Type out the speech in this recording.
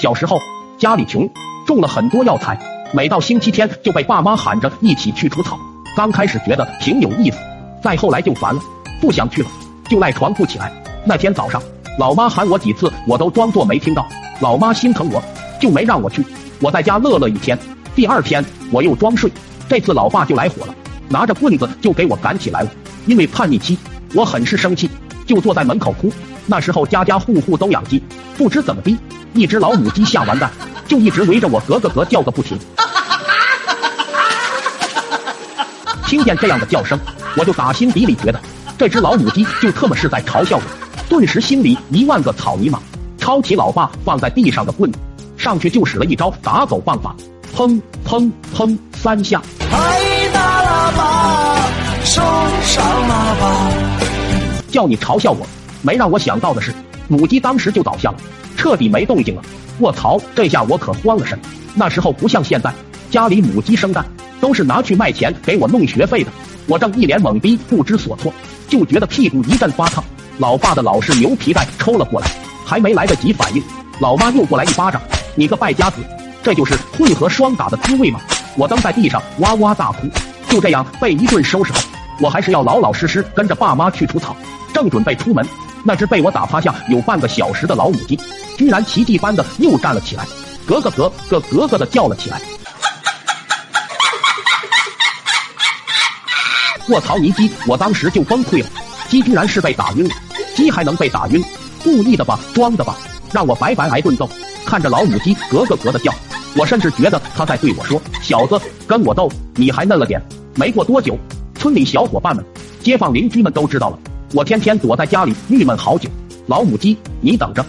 小时候家里穷，种了很多药材，每到星期天就被爸妈喊着一起去除草。刚开始觉得挺有意思，再后来就烦了，不想去了，就赖床不起来。那天早上，老妈喊我几次，我都装作没听到。老妈心疼我，就没让我去。我在家乐了一天，第二天我又装睡，这次老爸就来火了，拿着棍子就给我赶起来了。因为叛逆期，我很是生气，就坐在门口哭。那时候家家户户都养鸡，不知怎么的，一只老母鸡下完蛋，就一直围着我咯咯咯叫个不停。听见这样的叫声，我就打心底里觉得这只老母鸡就特么是在嘲笑我，顿时心里一万个草泥马。抄起老爸放在地上的棍子，上去就使了一招打狗棒法，砰砰砰三下。拍大喇叭，手上喇叭。叫你嘲笑我。没让我想到的是，母鸡当时就倒下了，彻底没动静了。卧槽，这下我可慌了神。那时候不像现在，家里母鸡生蛋都是拿去卖钱给我弄学费的。我正一脸懵逼不知所措，就觉得屁股一阵发烫。老爸的老式牛皮带抽了过来，还没来得及反应，老妈又过来一巴掌。你个败家子，这就是混合双打的滋味吗？我蹬在地上哇哇大哭。就这样被一顿收拾后，我还是要老老实实跟着爸妈去除草，正准备出门。那只被我打趴下有半个小时的老母鸡，居然奇迹般的又站了起来，咯咯咯咯咯咯的叫了起来。卧槽！泥鸡，我当时就崩溃了，鸡居然是被打晕了，鸡还能被打晕？故意的吧？装的吧？让我白白挨顿揍！看着老母鸡咯咯咯的叫，我甚至觉得他在对我说：“小子，跟我斗，你还嫩了点。”没过多久，村里小伙伴们、街坊邻居们都知道了。我天天躲在家里郁闷好久，老母鸡，你等着。